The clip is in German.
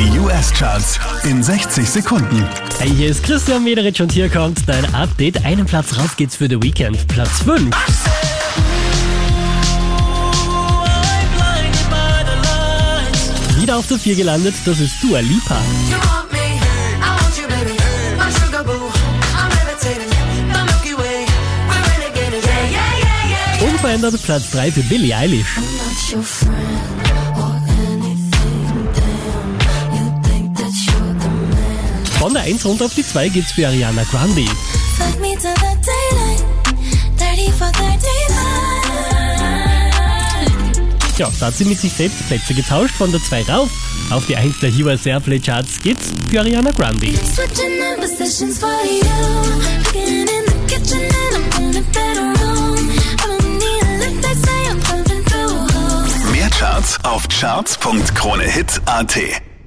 Die US-Charts in 60 Sekunden. Hey, hier ist Christian Mederich und hier kommt dein Update. Einen Platz rauf geht's für The Weekend. Platz 5. Wieder auf der 4 gelandet, das ist Dua Lipa. You want me, I want you, baby. My sugar boo, I'm levitating. The Milky Way, we're renegading. Yeah, yeah, yeah, yeah. Unverändert Platz 3 für Billie Eilish. Von der 1 runter auf die 2 geht's für Ariana Grande. Fuck me to the daylight. 30 for 35. Ja, da hat sie mit sich selbst Plätze getauscht. Von der 2 rauf auf die 1 der US Airplay Charts geht's für Ariana Grande. Mehr Charts auf charts.kronehit.at